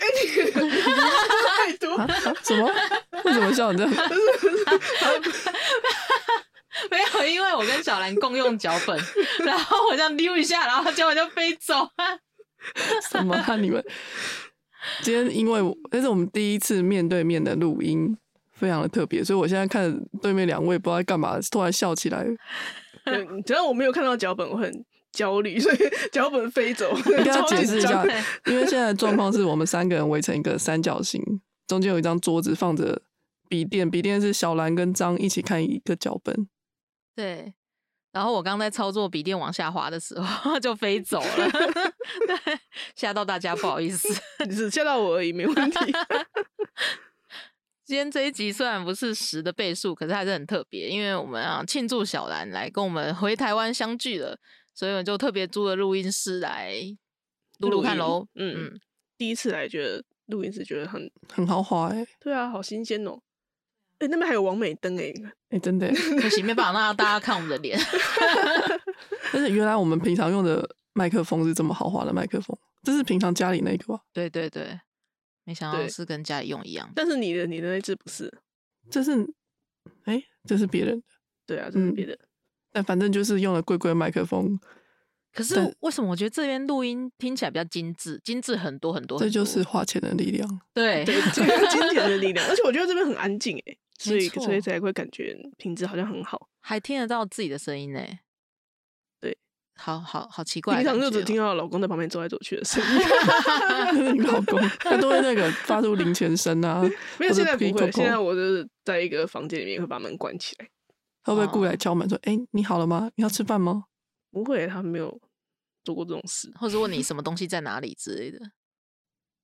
哎，你 太多啊啊什么？为什么笑成这样？没有，因为我跟小兰共用脚本，然后我这样溜一下，然后结果就飞走了。什么啊？你们今天因为我这是我们第一次面对面的录音，非常的特别，所以我现在看对面两位不知道在干嘛，突然笑起来。嗯只要我没有看到脚本，我很焦虑，所以脚本飞走，应该要解释一下 因为现在的状况是我们三个人围成一个三角形，中间有一张桌子放着笔电，笔电是小兰跟张一起看一个脚本。对，然后我刚在操作笔电往下滑的时候就飞走了，对，吓到大家，不好意思。只吓到我而已，没问题。今天这一集虽然不是十的倍数，可是还是很特别，因为我们啊庆祝小兰来跟我们回台湾相聚了，所以我就特别租了录音室来录录看喽。嗯嗯，第一次来，觉得录音室觉得很很豪华哎、对啊，好新鲜哦。哎、那边还有王美灯哎，哎、真的、欸。可惜没办法让大家看我们的脸。但是原来我们平常用的麦克风是这么豪华的麦克风，这是平常家里那个吧？对对对，没想到是跟家里用一样。但是你的你的那只不是，这是哎、这是别人的，对啊，这是嗯别的。但反正就是用了贵贵的麦克风，可是为什么我觉得这边录音听起来比较精致，精致很多很多很多？这就是花钱的力量。对对，这个金钱的力量，而且我觉得这边很安静哎，所以所以才会感觉品质好像很好。还听得到自己的声音呢。对，好好好奇怪平常就只听到老公在旁边走来走去的声音。你老公，他都会那个发出零钱声啊，没有，现在不会。现在我就是在一个房间里面会把门关起来，他会不会过来哦敲门说：“哎、你好了吗？你要吃饭吗不会，他没有做过这种事。或者问你 什么东西在哪里之类的。？”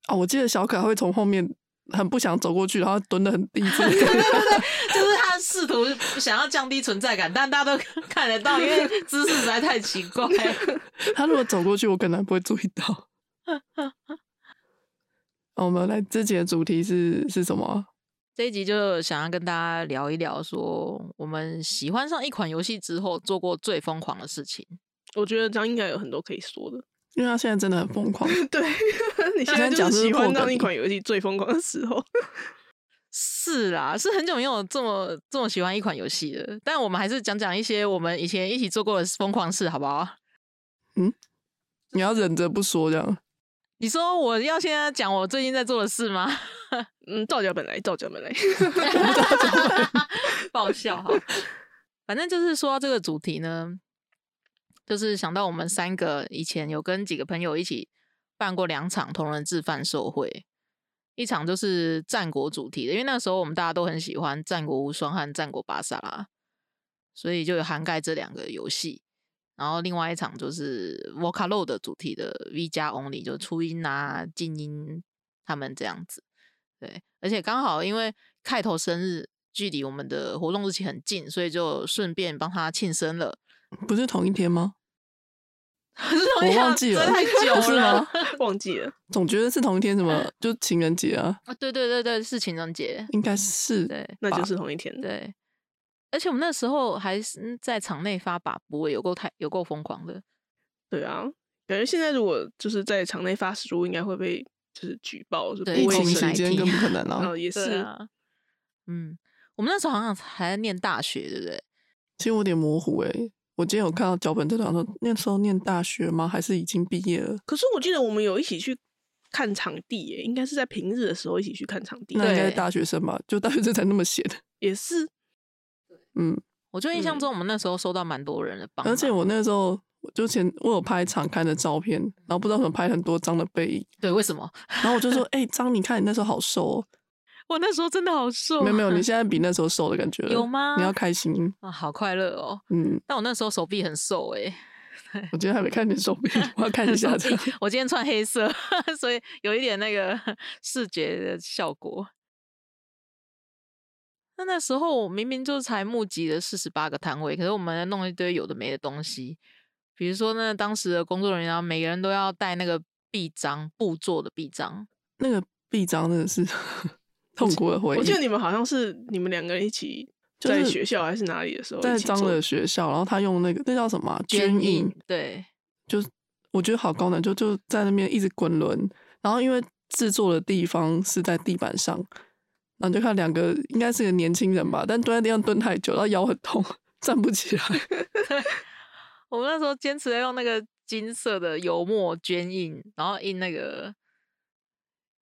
哦，我记得小可还会从后面很不想走过去，然后蹲得很低。就是他试图想要降低存在感，但大家都 看得到，因为姿势实在太奇怪。他如果走过去，我可能不会注意到。哦我们来这节的主题是是什么啊？这一集就想要跟大家聊一聊，说我们喜欢上一款游戏之后做过最疯狂的事情。我觉得这样应该有很多可以说的。因为他现在真的很疯狂，对，你现现在在就是喜讲是破梗欢上一款游戏最疯狂的时候。是啦，是很久没有这么这么喜欢一款游戏了。但我们还是讲讲一些我们以前一起做过的疯狂事，好不好？嗯你要忍着不说这样。你说我要现在讲我最近在做的事吗？嗯，照脚本来，照脚本来。爆笑哈。反正就是说到这个主题呢，就是想到我们三个以前有跟几个朋友一起办过两场同人志贩售会，一场就是战国主题的，因为那时候我们大家都很喜欢《战国无双》和《战国巴萨拉》，所以就有涵盖这两个游戏。然后另外一场就是 Vocaloid 主题的 V 加 Only，就是初音啊、静音他们这样子。对，而且刚好因为开头生日距离我们的活动日期很近，所以就顺便帮他庆生了。不是同一天吗？我我忘记了太久不是了吗 忘记了，总觉得是同一天，什么就情人节啊？啊！对对对对，是情人节。应该是对那就是同一天。对，而且我们那时候还是在场内发把不有够太有够疯狂的。对啊，感觉现在如果就是在场内发食物，应该会被就是举报，就对疫情不卫生期间更不可能啊。哦，也是。啊，嗯，我们那时候好像还在念大学，对不对？其实我有点模糊哎、我今天有看到脚本，就想说那时候念大学吗？还是已经毕业了？可是我记得我们有一起去看场地耶，应该是在平日的时候一起去看场地。那应该是大学生吧？就大学生才那么闲。也是，嗯，我就印象嗯中我们那时候收到蛮多人的而且我那时候我就前我有拍场刊的照片，然后不知道怎么拍很多张的背影，对为什么？然后我就说：“ 哎、张，你看你那时候好瘦、哦。我那时候真的好瘦，没有没有，你 现在比那时候瘦的感觉了有吗你要开心。啊，好快乐哦！嗯，但我那时候手臂很瘦哎、我今天还没看你手臂，我要看一下这个。我今天穿黑色，所以有一点那个视觉的效果。那那时候我明明就才募集了四十八个摊位，可是我们弄一堆有的没的东西，比如说呢，当时的工作人员啊，每个人都要带那个臂章，布做的臂章。那个臂章真的是 痛苦的回忆。我记得你们好像是你们两个人一起在就是学校还是哪里的时候在张的学校，然后他用那个那叫什么啊捐捐印，对，就是我觉得好高难，就就在那边一直滚轮，然后因为制作的地方是在地板上，然后就看两个应该是个年轻人吧，但蹲在地上蹲太久，然后腰很痛，站不起来。我们那时候坚持要用那个金色的油墨捐印，然后印那个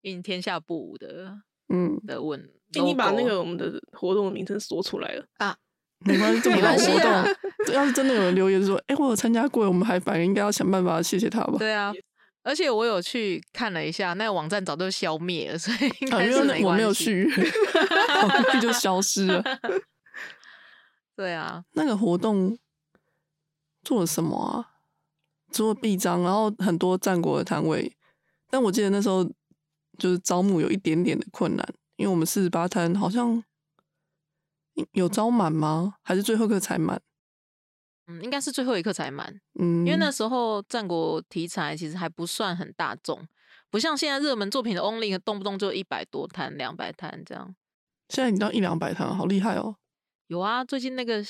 印天下布武的嗯，的文。欸你把那个我们的活动的名称说出来了啊，没关系，这么没好活关系啊动，要是真的有人留言说，哎、我有参加过，我们还反应应该要想办法谢谢他吧。对啊，而且我有去看了一下，那个网站早就消灭了，所以应啊，该是因为那我没有关系。续约，网页就消失了。对啊，那个活动做了什么啊？做了臂章，然后很多战国的摊位，但我记得那时候就是招募有一点点的困难，因为我们四十八摊好像有招满吗？还是最后一刻才满？嗯，应该是最后一刻才满，嗯，因为那时候战国题材其实还不算很大众，不像现在热门作品的 Only 动不动就一百多摊、两百摊这样。现在已经到一两百摊，好厉害哦！有啊，最近那个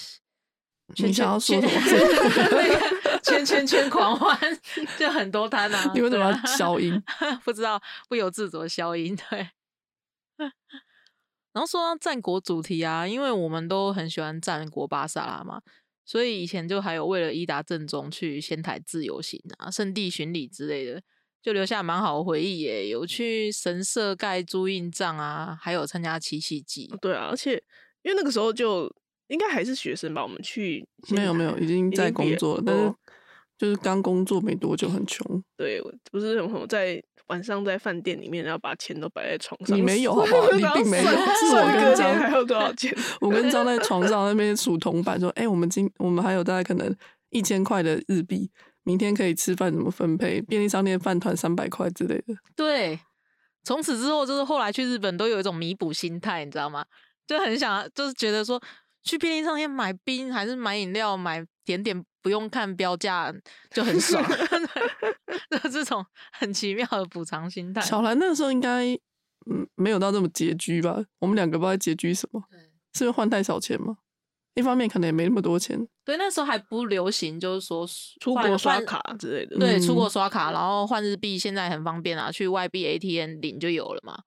你想要说什么那个圈圈圈狂欢就很多摊啊，你为什么 消音？不知道不由自主的消音，对。然后说到战国主题啊，因为我们都很喜欢战国巴萨拉嘛，所以以前就还有为了伊达正宗去仙台自由行啊、圣地巡礼之类的，就留下蛮好的回忆耶。有去神社盖朱印帐啊，还有参加七夕祭。对啊，而且因为那个时候就应该还是学生吧，我们去没有没有，已经在工作了，但是哦就是刚工作没多久，很穷。对，我不是很我在晚上在饭店里面，然后把钱都摆在床上，你没有好不好 你并没有算是我跟张还有多少钱？我跟张在床上那边数铜板，说：“哎、我们今我们还有大概可能一千块的日币，明天可以吃饭怎么分配？便利商店饭团三百块之类的。对，从此之后就是后来去日本都有一种弥补心态，你知道吗？就很想，就是觉得说去便利商店买冰还是买饮料、买甜点，不用看标价就很爽，对 就这种很奇妙的补偿心态。小兰那个时候应该嗯没有到这么拮据吧？我们两个不知道拮据什么，是因为换太少钱吗？一方面可能也没那么多钱，对，那时候还不流行，就是说出国刷卡之类的。对，出国嗯刷卡，然后换日币，现在很方便啊，去外币 ATM 领就有了嘛。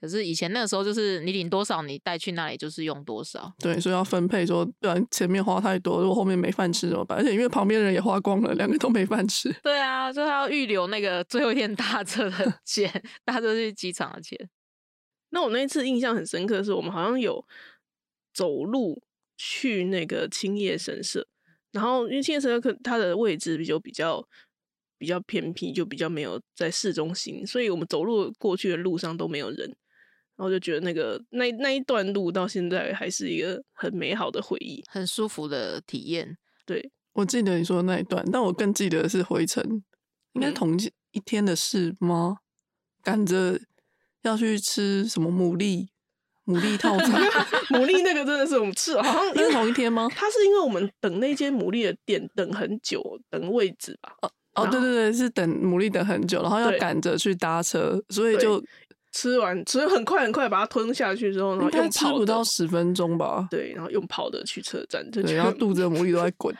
可是以前那个时候，就是你领多少，你带去那里就是用多少。对，所以要分配说，不然前面花太多，如果后面没饭吃怎么办？而且因为旁边的人也花光了，两个都没饭吃。对啊，就他要预留那个最后一天搭车的 钱，搭车去机场的钱。那我那一次印象很深刻的是，我们好像有走路去那个青叶神社，然后因为青叶神社可它的位置比较比较比较偏僻，就比较没有在市中心，所以我们走路过去的路上都没有人，然后就觉得那个那那一段路到现在还是一个很美好的回忆。很舒服的体验。对，我记得你说的那一段，但我更记得的是回程，应该同一一天的事吗？赶着要去吃什么牡蛎牡蛎套餐，牡蛎那个真的是我们吃了，好像因 那是为同一天吗？它是因为我们等那间牡蛎的店等很久，等位置吧。哦，然后对对对，是等牡蛎等很久，然后要对赶着去搭车，所以就吃完吃很快很快把它吞下去之后，然后用吃不到十分钟吧。对，然后用跑的去车站，就对，然后肚子的魔力都在滚，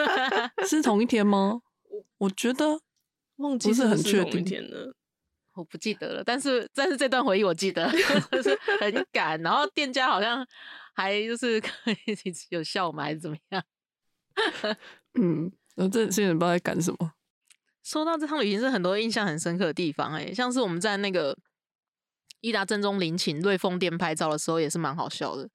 是同一天吗？我觉得忘记不是很确定天了。我不记得了，但是但是这段回忆我记得，就 是很赶，然后店家好像还就是可以有笑我们还是怎么样。嗯，然后这些人不知道在赶什么。说到这趟旅行，是很多印象很深刻的地方、欸，像是我们在那个伊达正宗陵寝瑞丰店拍照的时候，也是蛮好笑的。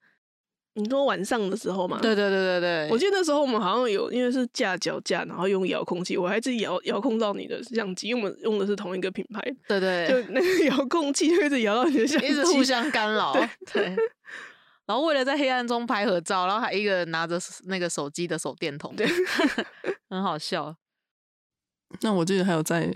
你说晚上的时候吗？对对对对对，我记得那时候我们好像有，因为是架脚架，然后用遥控器，我还自己遥遥控到你的相机，因为我们用的是同一个品牌，对对就那个遥控器就一直摇到你的 相机，一直互相干扰，对。然后为了在黑暗中拍合照，然后还一个人拿着那个手机的手电筒，对，很好笑。那我记得还有在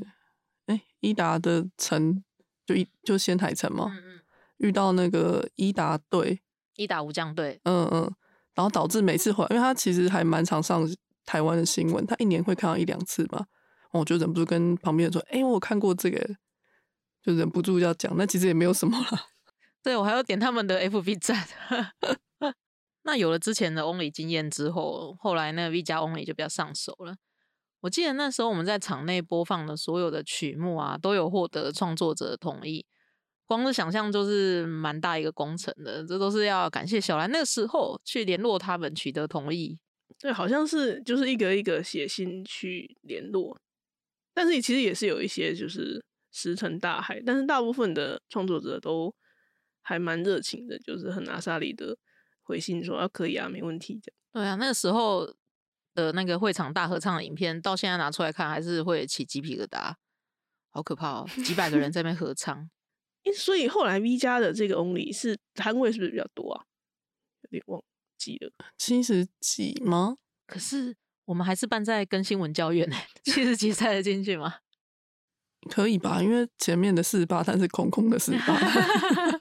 哎伊达的城，就一就仙台城嘛，嗯嗯，遇到那个伊达队，一打无将队，嗯嗯，然后导致每次回来，因为他其实还蛮常上台湾的新闻，他一年会看到一两次嘛。我就忍不住跟旁边人说：“哎、我看过这个。”就忍不住要讲，那其实也没有什么啦。对我还要点他们的 FB 站。那有了之前的 Only 经验之后，后来那个 V 加 Only 就比较上手了。我记得那时候我们在场内播放的所有的曲目啊，都有获得创作者的同意。光是想象就是蛮大一个工程的，这都是要感谢小兰那个时候去联络他们取得同意。对，好像是就是一个一个写信去联络，但是其实也是有一些就是石沉大海，但是大部分的创作者都还蛮热情的，就是很阿萨里的回信说啊可以啊，没问题这样。对啊，那个时候的那个会场大合唱的影片，到现在拿出来看，还是会起鸡皮疙瘩，好可怕哦！几百个人在那边合唱。诶所以后来 V 家的这个 Only 是摊位是不是比较多啊？有点忘记了。七十几吗？可是我们还是办在更新文教院呢，七十几塞得进去吗？可以吧？因为前面的四十八摊是空空的四十八摊。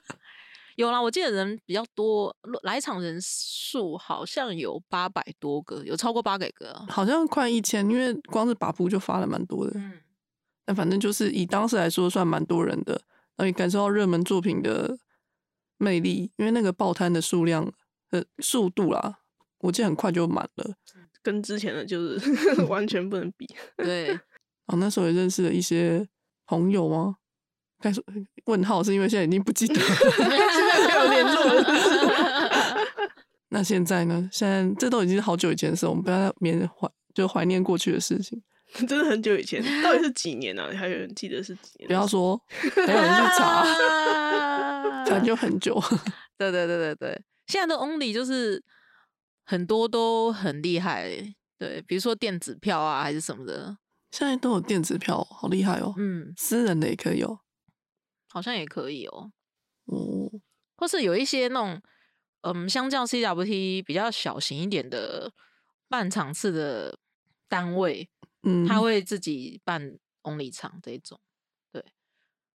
有啦，我记得人比较多，来场人数好像有八百多个，有超过八百个啊。好像快一千，因为光是把布就发了蛮多的。嗯，但反正就是以当时来说，算蛮多人的，然后也感受到热门作品的魅力，因为那个报摊的数量的速度啦，我记得很快就满了。跟之前的就是 完全不能比。对，然 后那时候也认识了一些朋友吗？该说问号是因为现在已经不记得了。现在没有联络 那现在呢？现在这都已经是好久以前的事，我们不要再缅怀，就怀念过去的事情。真的很久以前，到底是几年啊？还有人记得是几年？不要说，等有人去查，反正就很久。对对对对对，现在的 Only 就是很多都很厉害，对，比如说电子票啊，还是什么的，现在都有电子票，好厉害哦！嗯，私人的也可以哦。好像也可以哦。嗯，或是有一些那种，嗯，相较 CWT 比较小型一点的办场次的单位，嗯，他会自己办 Only 场这一种。对，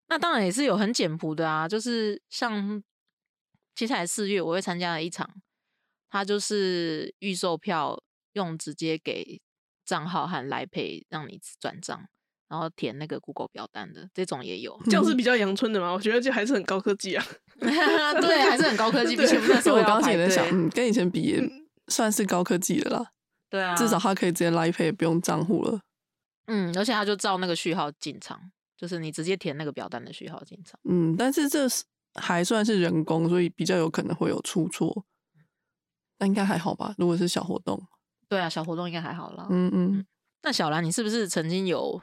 那当然也是有很简朴的啊，就是像接下来四月我会参加的一场，他就是预售票用直接给账号和来配让你转账。然后填那个 Google 表单的这种也有，这样是比较阳春的嘛？我觉得这还是很高科技啊。对，还是很高科技。对比起我们那时候所以我刚刚也在想，嗯，跟以前比也算是高科技的啦。对啊，至少它可以直接 Line Pay，不用账户了。嗯，而且他就照那个序号进场，就是你直接填那个表单的序号进场。嗯，但是这是还算是人工，所以比较有可能会有出错。那应该还好吧？如果是小活动，对啊，小活动应该还好啦。嗯嗯，那小兰，你是不是曾经有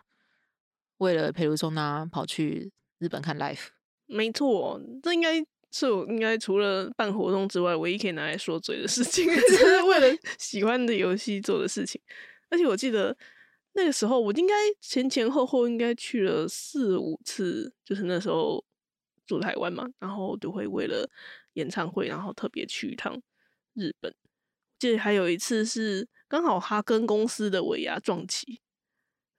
为了陪卢松娜跑去日本看 live？没错，这应该是我应该除了办活动之外，唯一可以拿来说嘴的事情，就是为了 喜欢的游戏做的事情。而且我记得那个时候，我应该前前后后应该去了四五次，就是那时候住台湾嘛，然后就会为了演唱会，然后特别去一趟日本。记得还有一次是刚好他跟公司的尾牙撞期，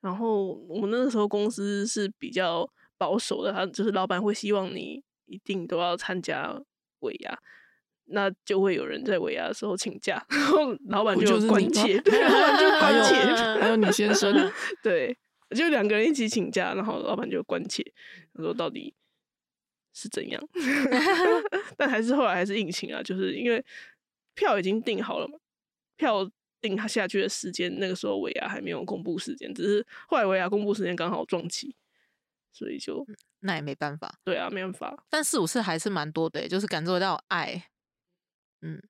然后我们那个时候公司是比较保守的，他就是老板会希望你一定都要参加尾牙，那就会有人在尾牙的时候请假，然后老板就关切，对，老板就关切，还有你先生，对，就两个人一起请假，然后老板就关切，他说到底是怎样，但还是后来还是硬请啊，就是因为票已经订好了嘛，票定他下去的时间，那个时候维亚还没有公布时间，只是后来维亚公布时间刚好撞期，所以就那也没办法。对啊，没办法。但四五次还是蛮多的欸，就是感受到爱。嗯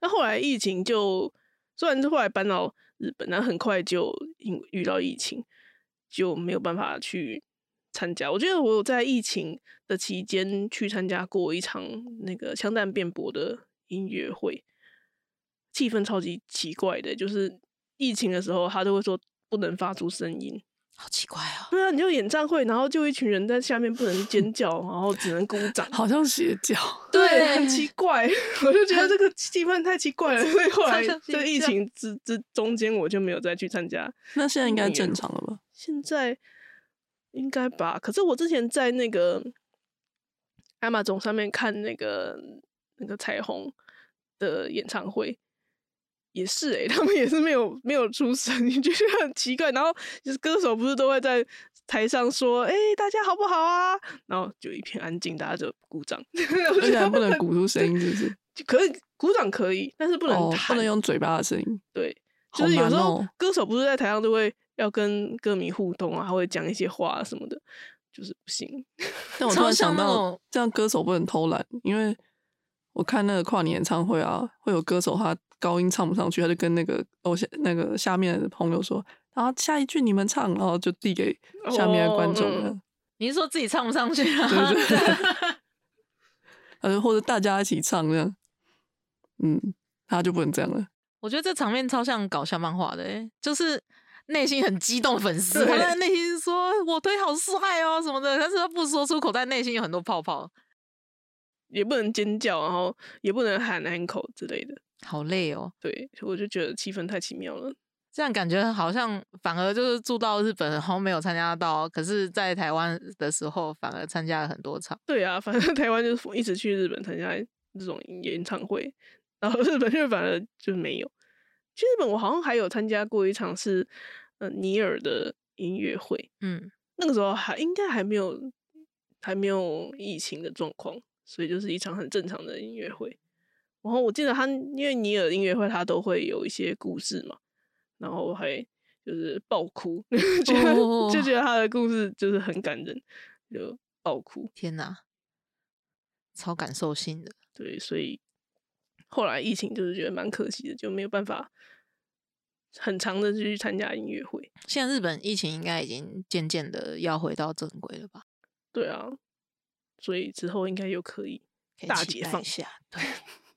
那后来疫情就虽然是后来搬到日本，但很快就因遇到疫情，就没有办法去参加。我觉得我有在疫情的期间去参加过一场那个枪弹辩驳的音乐会，气氛超级奇怪的，就是疫情的时候他都会说不能发出声音。好奇怪哦。对啊，你就演唱会，然后就一群人在下面不能尖叫，然后只能鼓掌。好像邪教。对，很奇 怪，我就觉得这个气氛太奇怪了，所以后来这个疫情之之中间，我就没有再去参加。那现在应该正常了吧？现在应该吧？可是我之前在那个 Amazon 上面看那个那个彩虹的演唱会。也是诶、他们也是没有没有出声，你觉得很奇怪。然后就是歌手不是都会在台上说：“哎、大家好不好啊？”然后就一片安静，大家就鼓掌。而且还不能鼓出声音，是不是？就可以鼓掌可以，但是不能哦，不能用嘴巴的声音。对，就是有时候歌手不是在台上都会要跟歌迷互动啊，还会讲一些话什么的，就是不行。但我突然超想到这样歌手不能偷懒，因为我看那个跨年演唱会啊，会有歌手他高音唱不上去，他就跟那个偶像那个下面的朋友说，然后下一句你们唱，然后就递给下面的观众哦嗯了，你是说自己唱不上去啊？对对对。呃，或者大家一起唱这样，嗯，他就不能这样了。我觉得这场面超像搞笑漫画的、欸，就是内心很激动粉丝，他在内心说“我腿好帅哦”什么的，但是他不说出口，但内心有很多泡泡，也不能尖叫，然后也不能喊 uncle 之类的。好累哦。对，我就觉得气氛太奇妙了。这样感觉好像反而就是住到日本，然后没有参加到，可是在台湾的时候反而参加了很多场。对啊，反正台湾就是一直去日本参加这种演唱会，然后日本就反而就没有。去日本我好像还有参加过一场是呃尼尔的音乐会，嗯，那个时候还应该还没有还没有疫情的状况，所以就是一场很正常的音乐会。然后我记得他因为尼尔音乐会他都会有一些故事嘛，然后我还就是爆哭，觉得、哦就觉得他的故事就是很感人，就爆哭。天哪，超感受性的。对，所以后来疫情就是觉得蛮可惜的，就没有办法很长的去参加音乐会。现在日本疫情应该已经渐渐的要回到正轨了吧？对啊，所以之后应该又可以大解放一。下。对，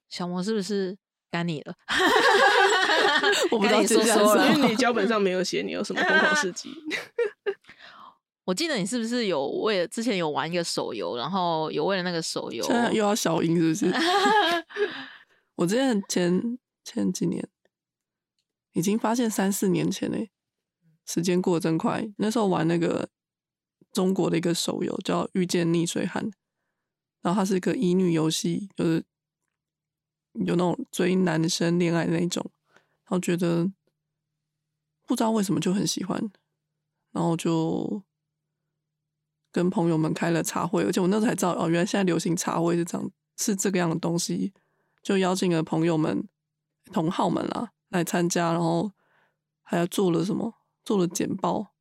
小魔是不是该你了？我不知道说说了因为你 脚本上没有写你有什么疯狂事迹。我记得你是不是有为了之前有玩一个手游，然后有为了那个手游现在又要小音是不是？我之前前前几年已经发现三四年前嘞，时间过得真快。那时候玩那个中国的一个手游叫《遇见逆水寒》，然后它是一个乙女游戏，就是有那种追男生恋爱的那一种，然后觉得不知道为什么就很喜欢，然后就跟朋友们开了茶会，而且我那时候才知道哦，原来现在流行茶会是这样，是这个样的东西，就邀请了朋友们、同好们啦来参加，然后还要做了什么，做了简报，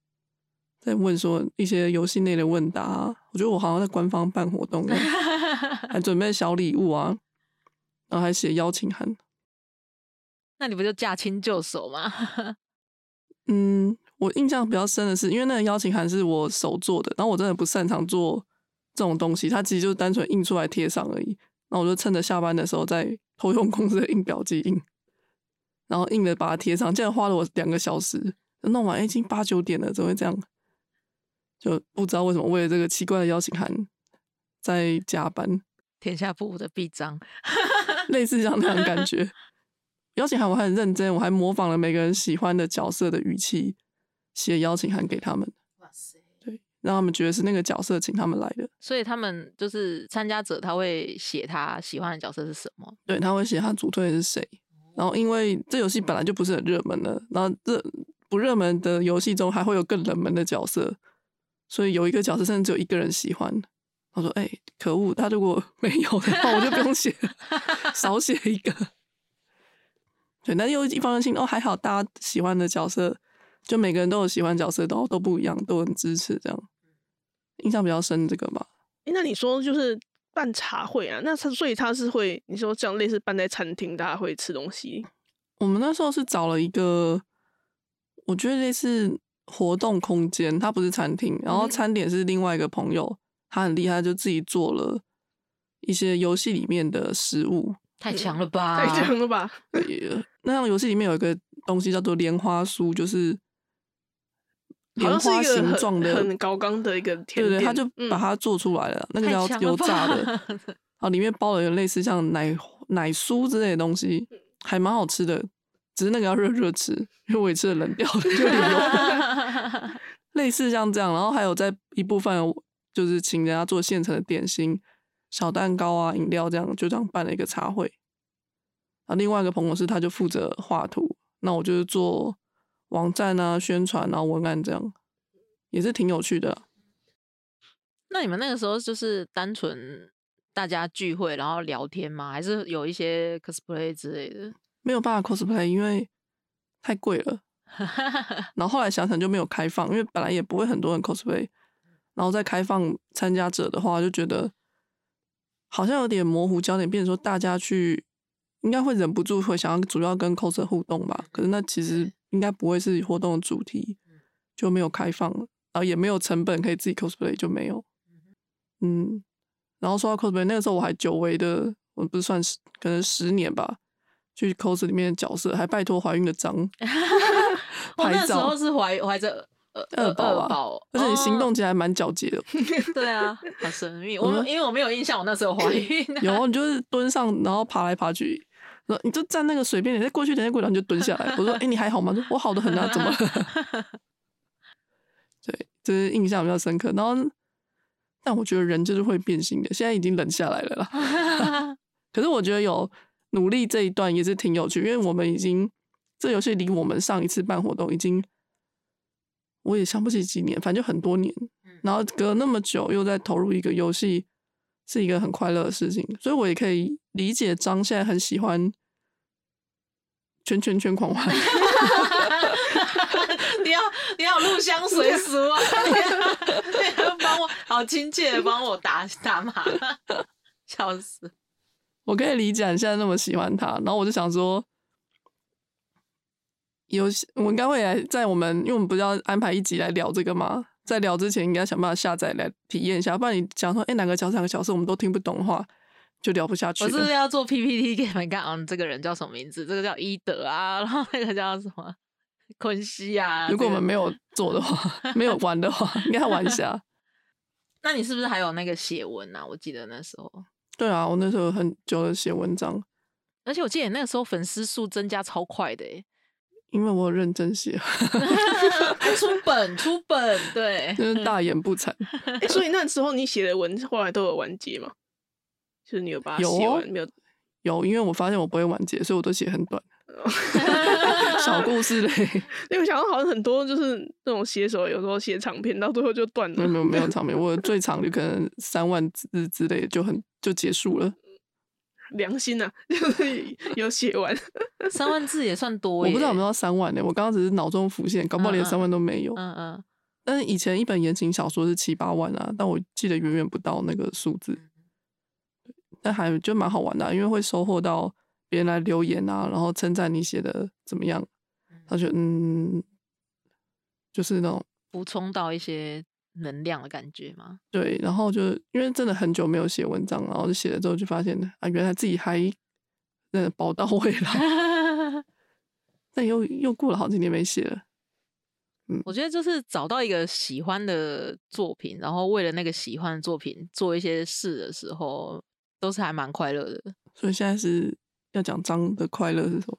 在问说一些游戏内的问答啊、我觉得我好像在官方办活动 还准备小礼物啊，然后还写邀请函。那你不就驾轻就熟吗？嗯，我印象比较深的是，因为那个邀请函是我手做的，然后我真的不擅长做这种东西，它其实就是单纯印出来贴上而已。然后我就趁着下班的时候在偷用公司的印表机印，然后印了把它贴上，竟然花了我两个小时，弄完、诶已经八九点了，怎么会这样？就不知道为什么为了这个奇怪的邀请函在加班，天下不无的臂章，类似像那样的感觉。邀请函我还很认真，我还模仿了每个人喜欢的角色的语气写邀请函给他们，哇塞！对，让他们觉得是那个角色请他们来的。所以他们就是参加者，他会写他喜欢的角色是什么。对，他会写他主推的是谁。然后因为这游戏本来就不是很热门的，然后热不热门的游戏中还会有更冷门的角色，所以有一个角色甚至只有一个人喜欢。我说：“哎、可恶！他如果 没有的话，我就不用写了，少写一个。”对，但又一方面心哦，还好大家喜欢的角色，就每个人都有喜欢角色，都都不一样，都很支持这样。印象比较深这个吧。诶那你说就是办茶会啊？那他所以他是会你说这样类似办在餐厅，大家会吃东西。我们那时候是找了一个，我觉得类似活动空间，它不是餐厅，然后嗯餐点是另外一个朋友，他很厉害，就自己做了一些游戏里面的食物。太强了吧！太强了吧？呃那样游戏里面有一个东西叫做莲花酥，就是莲花形状的，很很高刚的一个甜对对，点。他就嗯把它做出来了，那个叫太强了油炸的，吧 然后里面包了有类似像奶奶酥之类的东西，还蛮好吃的。只是那个要热热吃，因为我也吃了冷掉的，就有点 油。类似像这样，然后还有在一部分就是请人家做现成的点心、小蛋糕啊、饮料这样，就这样办了一个茶会。啊，另外一个朋友是他就负责画图，那我就是做网站啊、宣传啊、文案这样，也是挺有趣的。那你们那个时候就是单纯大家聚会然后聊天吗？还是有一些 cosplay 之类的？没有办法 cosplay，因为太贵了。然后后来想想就没有开放，因为本来也不会很多人 cosplay，然后再开放参加者的话，就觉得好像有点模糊焦点，变成说大家去应该会忍不住会想要主要跟 coser 互动吧。可是那其实应该不会是活动的主题，就没有开放了，然后也没有成本可以自己 cosplay 就没有。嗯，然后说到 cosplay，那个时候我还久违的，我不是算是可能十年吧，去 cos 里面的角色，还拜托怀孕的张我 那时候是怀怀着二二宝而且你行哦动起来蛮矫捷的。对啊，好神秘。我因为我没有印象，我那时候怀孕。有，你就是蹲上，然后爬来爬去，然后你就站那个水边，你再过去，等下过两就蹲下来。我说：“哎、你还好吗？”说我好的很啊，怎么了？对，这是印象比较深刻。然后，但我觉得人就是会变心的，现在已经冷下来了啦。可是我觉得有努力这一段也是挺有趣，因为我们已经这游戏离我们上一次办活动已经，我也想不起几年，反正就很多年。然后隔那么久又再投入一个游戏，是一个很快乐的事情，所以我也可以理解张现在很喜欢圈圈圈狂欢。你要你要入乡 随俗啊！你要你要 帮我好亲切的帮我打打码，笑死！我可以理解你现在那么喜欢他，然后我就想说，游戏我应该会来在我们，因为我们不是要安排一集来聊这个吗？在聊之前，应该想办法下载来体验一下，不然你讲说，哎、哪个角色哪个角色我们都听不懂的话，就聊不下去我是不是。要做 PPT 给你们看？啊，这个人叫什么名字？这个叫伊德啊，然后那个叫什么昆西啊？如果我们没有，做的话，没有玩的话，应该玩一下。那你是不是还有那个写文啊？我记得那时候，对啊，我那时候很久的写文章，而且我记得你那个时候粉丝数增加超快的欸因为我有认真写，还出本出本，对，就是大言不惭。哎、所以那时候你写的文后来都有完结吗？就是你有把它写完没有？有，因为我发现我不会完结，所以我都写很短，小故事类，因为我想到好像很多就是那种写手，有时候写长篇到最后就断了。没有没有没有长篇，我最长就可能三万字之类的就很就结束了。良心呐、就是有写完。三万字也算多耶，我不知道有没有三万呢、我刚刚只是脑中浮现，搞不好连三万都没有。嗯嗯，但是以前一本言情小说是七八万啊，但我记得远远不到那个数字。但还就蛮好玩的啊、因为会收获到别人来留言啊，然后称赞你写的怎么样，他就嗯，就是那种补充到一些能量的感觉吗？对，然后就因为真的很久没有写文章，然后就写了之后就发现啊，原来自己还呃宝刀未老，但又又过了好几年没写了。嗯我觉得就是找到一个喜欢的作品，然后为了那个喜欢的作品做一些事的时候，都是还蛮快乐的。所以现在是要讲张的快乐是什么？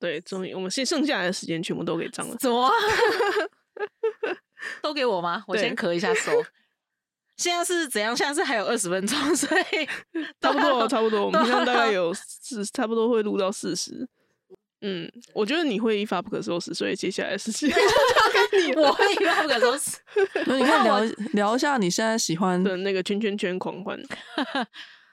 对，终于我们现剩下来的时间全部都给张了。怎么、啊？都给我吗？我先咳一下手。现在是怎样？现在是还有二十分钟，所以 差不多，差不多，我们平常大概有四，差不多会录到四十。嗯，我觉得你会一发不可收拾，所以接下来的事情就交给你。我会一发不可收拾。那你看聊聊一下你现在喜欢的那个圈圈圈狂欢，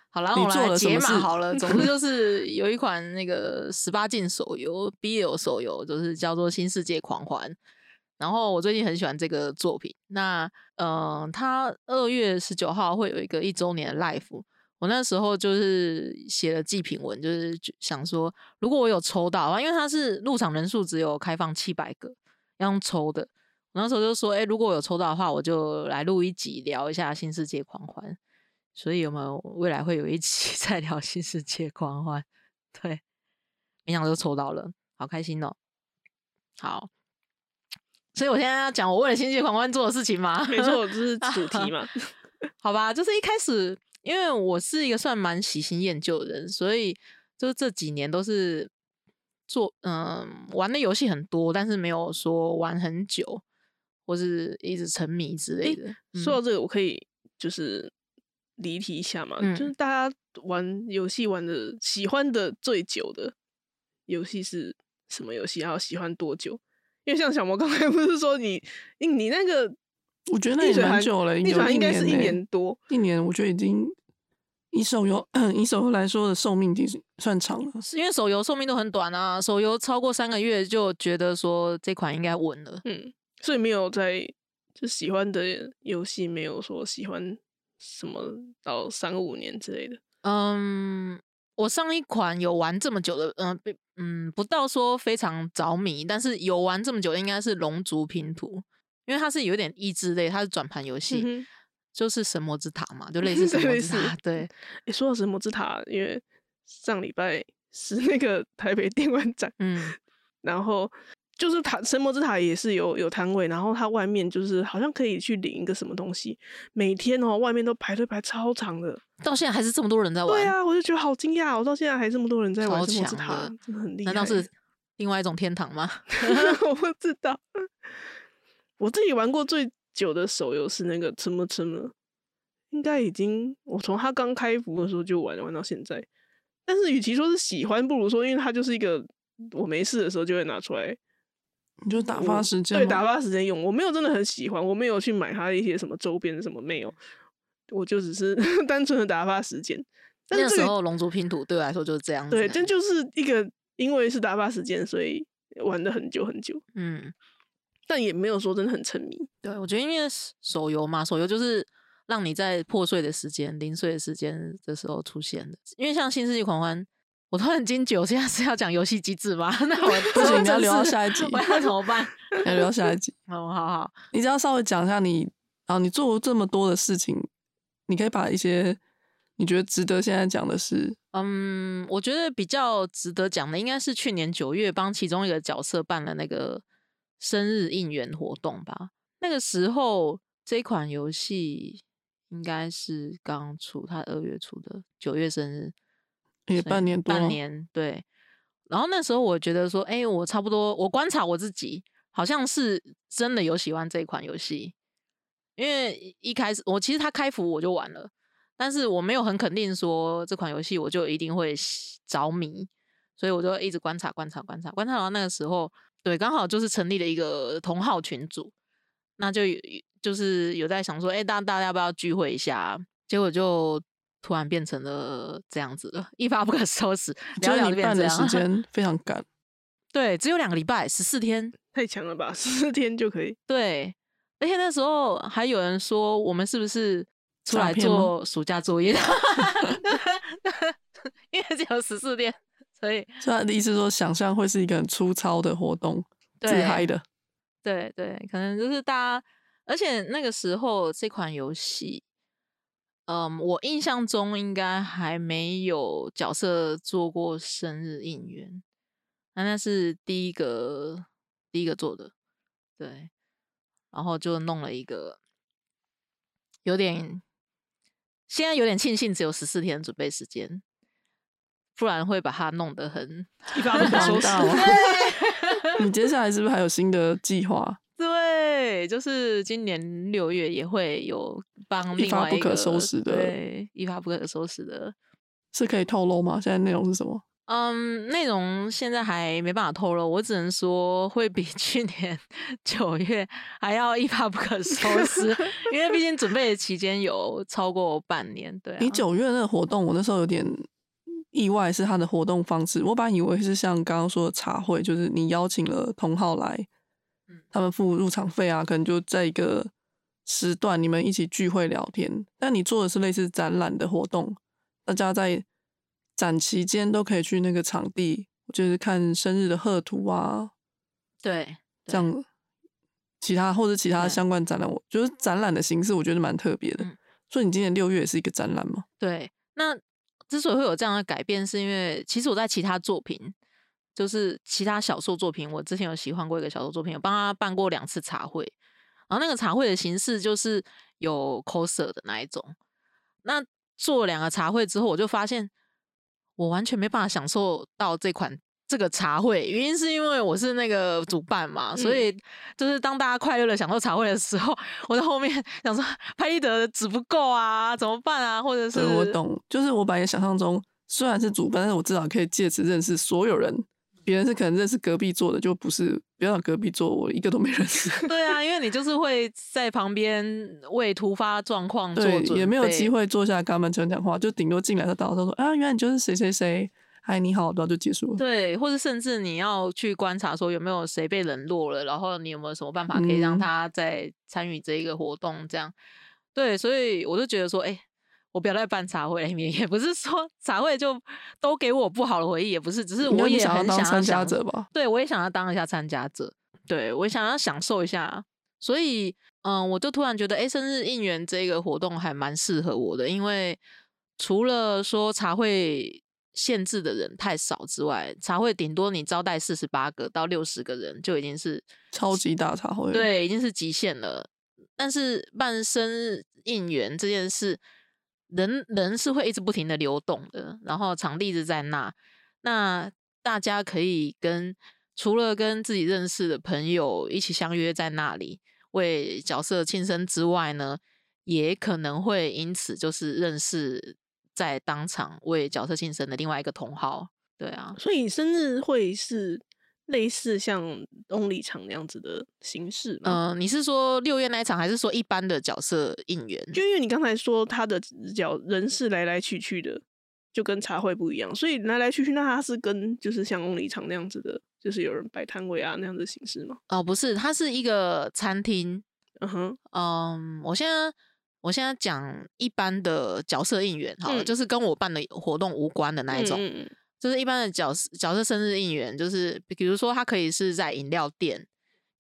好了，我们来解码好了。总之就是有一款那个十八禁手游 BL 手游，就是叫做《新世界狂欢》。然后我最近很喜欢这个作品。那嗯、呃，它二月十九号会有一个一周年的 live。我那时候就是写了祭品文，就是想说，如果我有抽到的话，因为他是入场人数只有开放七百个，要用抽的。我那时候就说，哎、如果我有抽到的话，我就来录一集聊一下《新世界狂欢》。所以有没有未来会有一期 在聊《新世界狂欢》？对，没想到就抽到了，好开心哦！好，所以我现在要讲我为了《新世界狂欢》做的事情吗？没错，就是 主题嘛。好吧，就是一开始，因为我是一个算蛮喜新厌旧的人，所以就是这几年都是做嗯玩的游戏很多，但是没有说玩很久，或是一直沉迷之类的。嗯说到这个，我可以就是离题一下嘛，嗯就是大家玩游戏玩的喜欢的最久的游戏是什么游戏？然后喜欢多久？因为像小魔刚才不是说你你你那个我觉得那也蛮久了，一寒应该是一年多，一年，我觉得已经以手游 以手游来说的寿命已经算长了。是因为手游寿命都很短啊，手游超过三个月就觉得说这款应该稳了。嗯，所以没有在就喜欢的游戏没有说喜欢什么到三五年之类的。嗯，我上一款有玩这么久的，嗯、呃嗯，不到说非常着迷，但是有玩这么久，应该是《龙族拼图》，因为它是有点益智类，它是转盘游戏，嗯就是神魔之塔嘛，就类似 神魔类之塔似。对，你说到神魔之塔，因为上礼拜是那个台北电玩展，嗯，然后就是塔神魔之塔也是有有摊位，然后它外面就是好像可以去领一个什么东西，每天哦外面都排队排超长的。到现在还是这么多人在玩，对啊，我就觉得好惊讶，我到现在还这么多人在玩超神魔之塔的，真的很厉害。难道是另外一种天堂吗？我不知道。我自己玩过最久的手游是那个《什么什么》，应该已经我从它刚开服的时候就玩玩到现在。但是与其说是喜欢，不如说因为它就是一个我没事的时候就会拿出来你就打发时间，对，打发时间用。我没有真的很喜欢，我没有去买它的一些什么周边什么没有，我就只是 单纯的打发时间。但那时候龙族拼图对我来说就是这样子。对，这就是一个因为是打发时间，所以玩的很久很久，嗯，但也没有说真的很沉迷。对，我觉得因为手手游嘛，手游就是让你在破碎的时间、零碎的时间的时候出现的。因为像《新世纪狂欢》，我突然惊觉，现在是要讲游戏机制吗？那我不行，你要正留到下一集，我要怎么办？要留到下一集。哦，好好，你只要稍微讲一下你，啊，你做了这么多的事情，你可以把一些你觉得值得现在讲的事，嗯，我觉得比较值得讲的，应该是去年九月帮其中一个角色办了那个生日应援活动吧。那个时候，这款游戏应该是刚出，它二月出的，九月生日，也半年多了半年对。然后那时候我觉得说，哎、我差不多，我观察我自己，好像是真的有喜欢这一款游戏，因为一开始我其实它开服我就玩了，但是我没有很肯定说这款游戏我就一定会着迷，所以我就一直观察观察观察观察到那个时候，对，刚好就是成立了一个同号群组，那就有就是有在想说，哎、大大家要不要聚会一下啊？结果就突然变成了这样子了，一发不可收拾，聊觉得你聊就变这样办的时间非常赶，对，只有两个礼拜，十四天，太强了吧，十四天就可以。对，而且那时候还有人说我们是不是出来做暑假作业？因为只有十四天，所以所以他的意思是说，想象会是一个很粗糙的活动，自对嗨的。对对，可能就是大家，而且那个时候这款游戏，嗯，我印象中应该还没有角色做过生日应援，那那是第一个第一个做的，对，然后就弄了一个有点，现在有点庆幸只有十四天准备时间，不然会把它弄得很一发不可收拾。到啊 你接下来是不是还有新的计划？对，就是今年六月也会有帮一发不可收拾的对，一发不可收拾的。是可以透露吗？现在内容是什么？嗯，内容现在还没办法透露，我只能说会比 去年 九月还要一发不可收拾，因为毕竟准备的期间有超过半年。对、啊，你九月那个活动，我那时候有点意外，是他的活动方式。我本来以为是像刚刚说的茶会，就是你邀请了同号来，嗯他们付入场费啊，可能就在一个时段你们一起聚会聊天。但你做的是类似展览的活动，大家在展期间都可以去那个场地，就是看生日的贺图啊，对这样其他或者其他相关展览，我觉得展览的形式，我觉得蛮特别的。嗯所以你今年六月也是一个展览吗？对，那之所以会有这样的改变，是因为其实我在其他作品，就是其他小说作品，我之前有喜欢过一个小说作品，我帮他办过两次茶会，然后那个茶会的形式就是有 coser 的那一种。那做了两个茶会之后，我就发现我完全没办法享受到这款这个茶会，原因是因为我是那个主办嘛，所嗯以就是当大家快乐的享受茶会的时候，我在后面 想说拍立得纸不够啊，怎么办啊？或者是对，我懂，就是我本来想象中虽然是主办，但是我至少可以借此认识所有人。别人是可能认识隔壁坐的，就不是不要讲隔壁坐，我一个都没认识。对啊，因为你就是会在旁边为突发状况做对，准备，也没有机会坐下来跟他们讲讲话，就顶多进来的大家都说啊，原来你就是谁谁谁，嗨，你好，然后就结束了。对，或者甚至你要去观察说有没有谁被冷落了，然后你有没有什么办法可以让嗯他再参与这一个活动，这样。对，所以我就觉得说，哎、我不要再办茶会 里面也不是说茶会就都给我不好的回忆，也不是，只是我也想要当参加者吧？对，我也想要当一下参加者，对我想要享受一下，所以嗯，我就突然觉得，哎，生日应援这个活动还蛮适合我的，因为除了说茶会限制的人太少之外，茶会顶多你招待四十八个到六十个人就已经是超级大茶会，，对，已经是极限了。但是办生日应援这件事，人人是会一直不停的流动的，然后场地一直在那，那大家可以跟除了跟自己认识的朋友一起相约在那里为角色庆生之外呢，也可能会因此就是认识在当场为角色庆生的另外一个同好。对啊，所以生日会是类似像翁礼场那样子的形式吗？嗯、你是说六月那一场，还是说一般的角色应援？就因为你刚才说他的角人是来来去去的，就跟茶会不一样，所以来来去去，那他是跟就是像翁礼场那样子的，就是有人摆摊位啊那样的形式吗？哦，不是，它是一个餐厅。嗯哼，嗯，我现在我现在讲一般的角色应援，好了，嗯就是跟我办的活动无关的那一种，就是一般的角色角色生日应援，就是比如说它可以是在饮料店，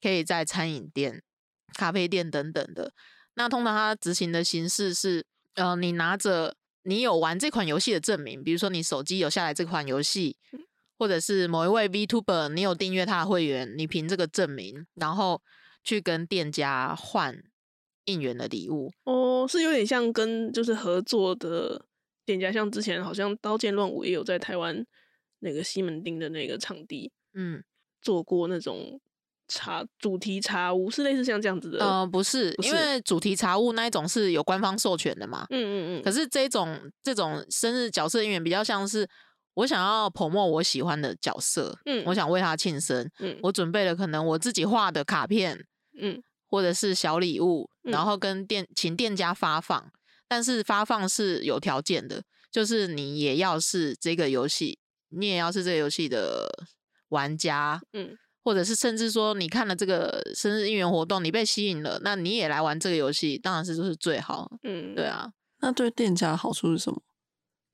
可以在餐饮店、咖啡店等等的。那通常它执行的形式是，呃，你拿着你有玩这款游戏的证明，比如说你手机有下载这款游戏，或者是某一位 VTuber 你有订阅他的会员，你凭这个证明，然后去跟店家换应援的礼物。哦，是有点像跟就是合作的店家，像之前好像《刀剑乱舞》也有在台湾那个西门町的那个场地嗯，做过那种茶主题茶屋，是类似像这样子的。呃，不是，不是因为主题茶屋那一种是有官方授权的嘛。嗯嗯嗯，可是这种这种生日角色应援比较像是我想要 promote 我喜欢的角色，嗯我想为他庆生，嗯我准备了可能我自己画的卡片嗯或者是小礼物，嗯然后跟店请店家发放，但是发放是有条件的，就是你也要是这个游戏，你也要是这个游戏的玩家，嗯或者是甚至说你看了这个生日应援活动，你被吸引了，那你也来玩这个游戏，当然是就是最好。嗯，对啊，那对店家的好处是什么？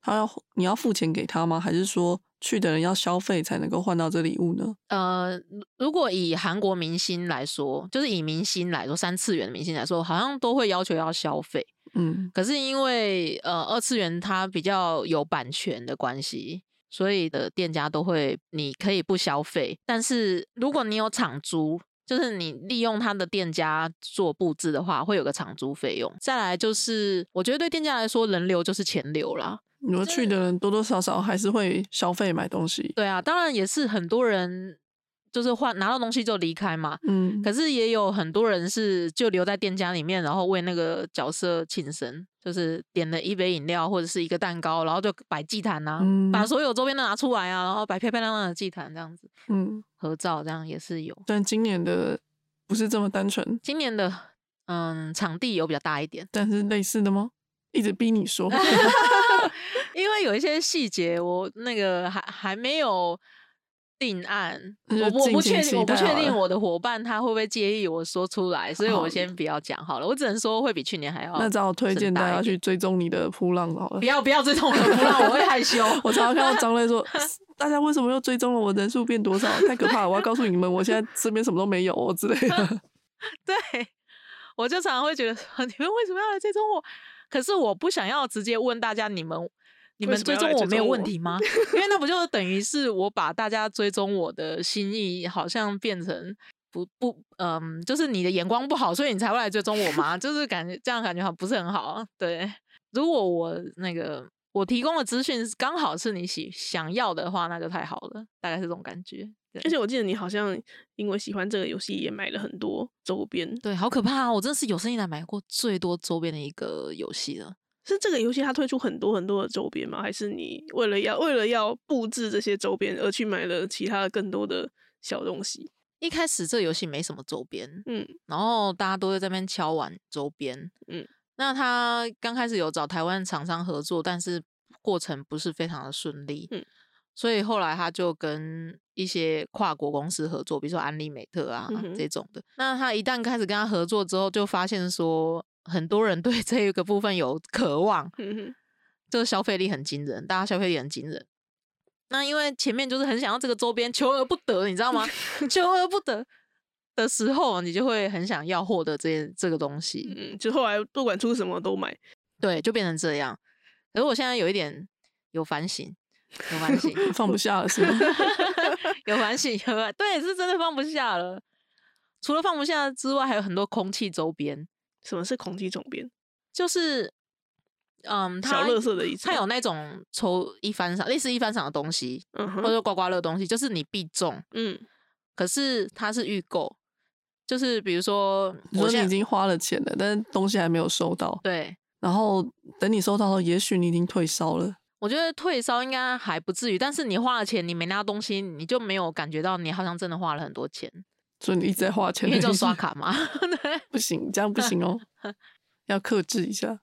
他要你要付钱给他吗？还是说去的人要消费才能够换到这礼物呢？呃，如如果以韩国明星来说，就是以明星来说，三次元的明星来说，好像都会要求要消费。嗯，可是因为呃二次元它比较有版权的关系，所以的店家都会你可以不消费，但是如果你有场租。就是你利用他的店家做布置的话，会有个场租费用。再来就是，我觉得对店家来说，人流就是钱流啦。你说去的人多多少少还是会消费买东西。对啊，当然也是很多人就是换拿到东西就离开嘛。嗯，可是也有很多人是就留在店家里面，然后为那个角色庆生，就是点了一杯饮料或者是一个蛋糕，然后就摆祭坛啊，嗯把所有周边都拿出来啊，然后摆漂漂亮亮的祭坛这样子嗯，合照，这样也是有。但今年的不是这么单纯，今年的嗯场地有比较大一点，但是类似的吗？一直逼你说，因为有一些细节我那个还还没有。定案，我不我不确定，我不确定我的伙伴他会不会介意我说出来，所以我先不要讲好了。我只能说会比去年还要。那只好推荐大家去追踪你的扑浪好了不。要不要追踪我的扑浪我会害羞。我常常看到张磊说：“大家为什么又追踪了我？人数变多少？太可怕了！我要告诉你们，我现在身边什么都没有哦之类的。对，我就常常会觉得说你们为什么要来追踪我？可是我不想要直接问大家你们。你们追踪我没有问题吗？因为那不就等于是我把大家追踪我的心意，好像变成不不嗯，就是你的眼光不好，所以你才会来追踪我吗？就 是感觉这样感觉好不是很好啊。对，如果我那个我提供的资讯刚好是你喜想要的话，那就太好了，大概是这种感觉。而且我记得你好像因为喜欢这个游戏，也买了很多周边。对，好可怕啊！我真的是有生以来买过最多周边的一个游戏了。是这个游戏它推出很多很多的周边吗？还是你为了要为了要布置这些周边而去买了其他的更多的小东西？一开始这个游戏没什么周边，嗯然后大家都在这边敲碗周边，嗯，那他刚开始有找台湾厂商合作，但是过程不是非常的顺利，嗯，所以后来他就跟一些跨国公司合作，比如说安利美特啊、这种的。那他一旦开始跟他合作之后，就发现说很多人对这个部分有渴望，嗯哼，这个消费力很惊人，大家消费力很惊人。那因为前面就是很想要这个周边，求而不得，你知道吗？求而不得的时候，你就会很想要获得这件这个东西，嗯，就后来不管出什么都买。对，就变成这样。可是我现在有一点有反省，有反省，放不下了是吗？有反省，有反对，是真的放不下了。除了放不下之外，还有很多空气周边，什么是空气总编？就是嗯，小它垃圾的意思他有那种抽一番赏，类似一番赏的东西，嗯哼，或者刮刮乐的东西，就是你必中，嗯。可是它是预购，就是比如说你我说你已经花了钱了，但是东西还没有收到，对，然后等你收到后，也许你已经退烧了。我觉得退烧应该还不至于，但是你花了钱，你没拿到东西，你就没有感觉到你好像真的花了很多钱，所以你一直在花钱的意思，因为就刷卡吗。不行，这样不行哦，要克制一下。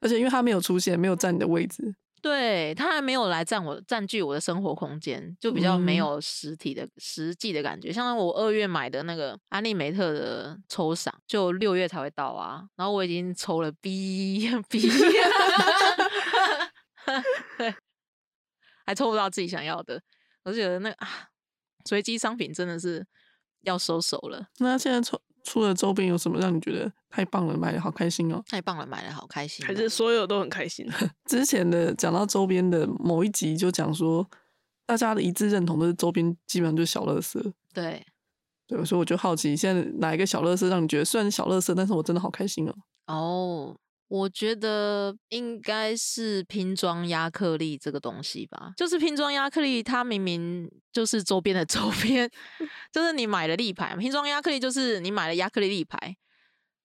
而且因为他没有出现，没有占你的位置，对他还没有来占我占据我的生活空间，就比较没嗯有实体的、实际的感觉。像我二月买的那个安利美特的抽赏，就六月才会到啊，然后我已经抽了 B B，对，还抽不到自己想要的，我就觉得那个啊，随机商品真的是要收手了，那现在出出了周边有什么让你觉得太棒了，买的好开心哦？太棒了，买的好开心哦，还是所有都很开心。之前的讲到周边的某一集就讲说，大家的一致认同都是周边基本上就是小乐色。对。对，所以我就好奇，现在哪一个小乐色让你觉得虽然小乐色，但是我真的好开心哦？哦，我觉得应该是拼装亚克力这个东西吧。就是拼装亚克力，它明明就是周边的周边，就是你买了立牌，拼装亚克力就是你买了亚克力立牌，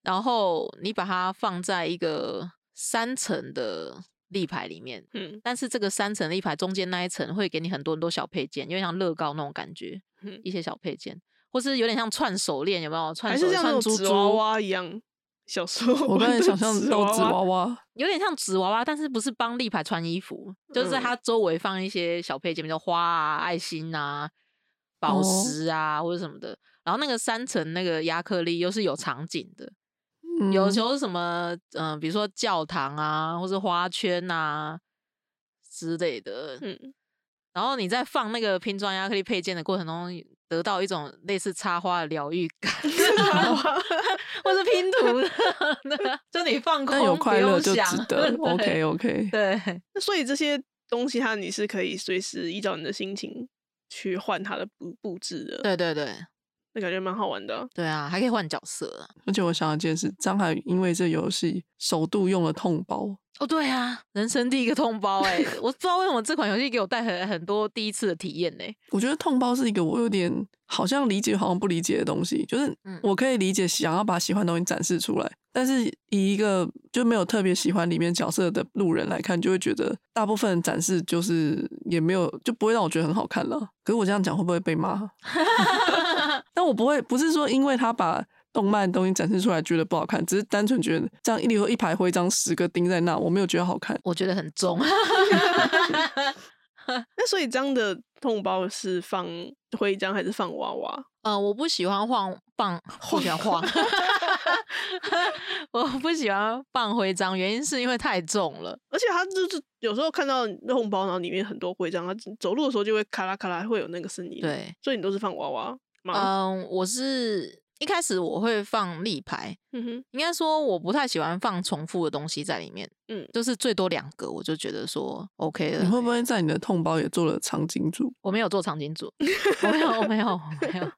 然后你把它放在一个三层的立牌里面，嗯但是这个三层立牌中间那一层会给你很多很多小配件，有点像乐高那种感觉，嗯，一些小配件，或是有点像串手链，有没有？串手串珠珠娃一样。小时候我刚才想象到纸娃娃，有点像纸娃娃，但是不是帮立牌穿衣服，就是在嗯它周围放一些小配件，比如花啊、爱心啊、宝哦石啊、或者什么的。然后那个三层那个亚克力又是有场景的，嗯有时候什么嗯、呃比如说教堂啊，或是花圈啊之类的。嗯，然后你在放那个拼装亚克力配件的过程中，得到一种类似插花的疗愈感，或是拼图的，就你放空，但有快乐就值得。OK OK，对，那所以这些东西，它你是可以随时依照你的心情去换它的布布置的，，对对对那感觉蛮好玩的啊。对啊，还可以换角色啊。而且我想到一件事，张海因为这游戏首度用了痛包，哦，对啊，人生第一个痛包哎、我不知道为什么这款游戏给我带来很多第一次的体验呢、我觉得痛包是一个我有点好像理解，好像不理解的东西。就是嗯我可以理解想要把喜欢的东西展示出来，但是以一个就没有特别喜欢里面角色的路人来看，就会觉得大部分展示就是也没有就不会让我觉得很好看了。可是我这样讲会不会被骂？但我不会，不是说因为他把动漫的东西展示出来觉得不好看，只是单纯觉得这样一例如一排徽章十个钉在那，我没有觉得好看。我觉得很重。那所以这样的痛包是放徽章还是放娃娃？呃，我不喜欢晃棒，不喜欢 晃，我不喜欢放徽章，原因是因为太重了。而且它就是有时候看到红包，然后里面很多徽章，它走路的时候就会咔啦咔啦会有那个声音。，对，所以你都是放娃娃吗？嗯，我是一开始我会放立牌，嗯哼，应该说我不太喜欢放重复的东西在里面，嗯就是最多两个，我就觉得说 OK 了。你会不会在你的痛包也做了场景组？我没有做场景组，我没有，我没有，我没有，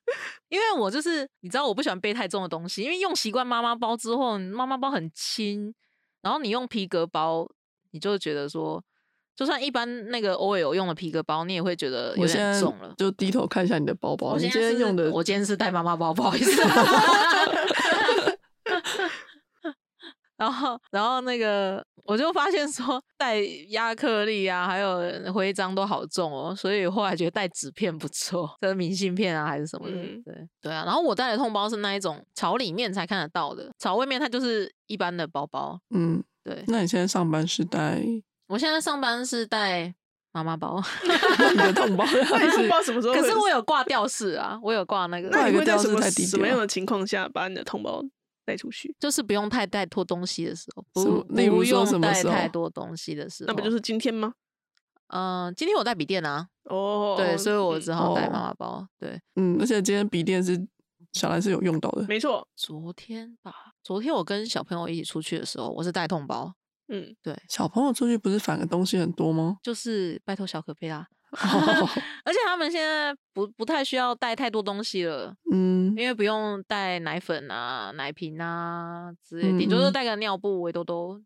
因为我就是你知道，我不喜欢背太重的东西，因为用习惯妈妈包之后，妈妈包很轻，然后你用皮革包，你就会觉得说就算一般那个 OL 用的皮革包，你也会觉得有点重了。就低头看一下你的包包，你今天用的我今天是带妈妈包，不好意思。然后，然后那个我就发现说带亚克力啊，还有徽章都好重哦，所以后来觉得带纸片不错，这 个明信片啊还是什么的，嗯对对啊。然后我带的痛包是那一种朝里面才看得到的，朝外面它就是一般的包包。嗯，对那你现在上班是带我现在上班是带妈妈包，你的痛包，那你还是痛包什么时候会？可是我有挂吊饰啊，我有挂那个，那你会在什么样的情况下把你的痛包带出去？就是不用太带拖东西的时候，什么不例如说不用带太多东西的时候，那不就是今天吗？嗯、今天我带笔电啊，哦，对，所以我只好带哦妈妈包。对，嗯，而且今天笔电是小兰是有用到的，没错，昨天吧，昨天我跟小朋友一起出去的时候，我是带痛包，嗯，对，小朋友出去不是反的东西很多吗？就是拜托小可贝啦。哦 而且他们现在不不太需要带太多东西了，嗯。因为不用带奶粉啊、奶瓶啊之类，的顶多就嗯。带个尿布、围兜兜，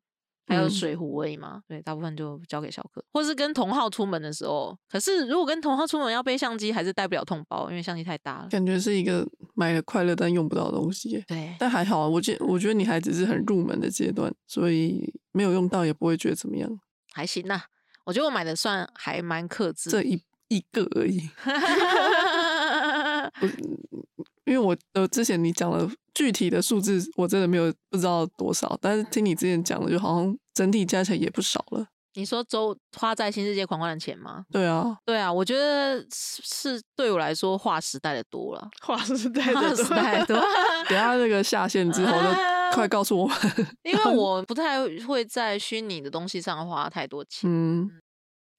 还有嗯水壶而已嘛。对，大部分就交给小可，或是跟同号出门的时候。可是如果跟同号出门要背相机，还是带不了痛包，因为相机太大了。感觉是一个买了快乐但用不到的东西。对，但还好啊，我觉我觉得你还只是很入门的阶段，所以没有用到也不会觉得怎么样。还行呐、我觉得我买的算还蛮克制。这一一个而已，不因为我呃之前你讲了具体的数字，我真的没有不知道多少，但是听你之前讲的，就好像整体加起来也不少了。你说周花在新世界狂欢的钱吗？对啊，对啊，我觉得是是对我来说划时代的多了，划时代的划时代的多。等一下那个下线之后，就 快告诉我们。因为 我不太会在虚拟的东西上花太多钱，嗯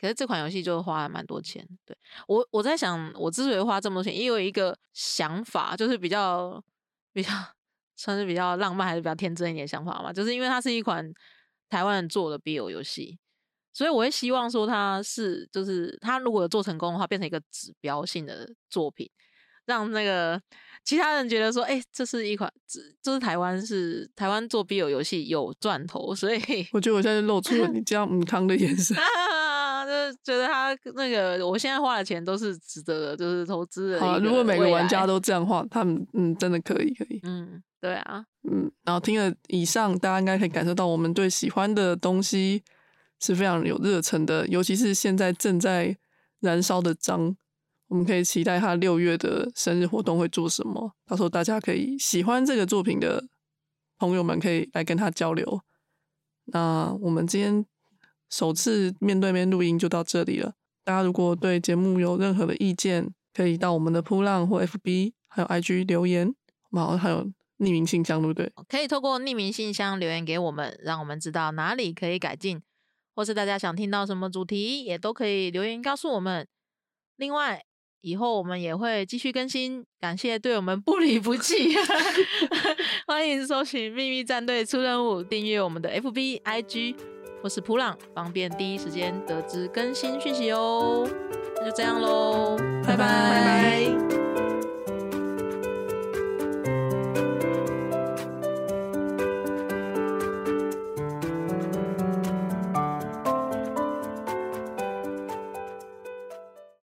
可是这款游戏就花了蛮多钱。对我，我在想，我之所以花这么多钱，也有一个想法，就是比较比较算是比较浪漫还是比较天真一点的想法嘛，就是因为它是一款台湾人做的 BL 游戏，所以我会希望说它是就是它如果有做成功的话，变成一个指标性的作品，让那个其他人觉得说，哎、这是一款，这就是台湾是台湾做 BL 游戏有赚头，所以我觉得我现在露出了你这样 母汤的眼神。觉得他那个我现在花的钱都是值得的，就是投资的。好啊，如果每个玩家，都这样话，他们嗯真的可以可以。嗯，对啊，嗯，然后听了以上，大家应该可以感受到我们对喜欢的东西是非常有热忱的，尤其是现在正在燃烧的章，我们可以期待他六月的生日活动会做什么。到时候大家可以喜欢这个作品的朋友们可以来跟他交流。那我们今天首次面对面录音就到这里了。大家如果对节目有任何的意见，可以到我们的扑浪或 FB 还有 IG 留言。我们好还有匿名信箱，对不对？可以透过匿名信箱留言给我们，让我们知道哪里可以改进，或是大家想听到什么主题，也都可以留言告诉我们。另外，以后我们也会继续更新，感谢对我们不离不弃。欢迎搜寻“秘密战队出任务”，订阅我们的 FB、IG 是普朗方便第一时间得知更新讯息哦。那就这样喽拜拜。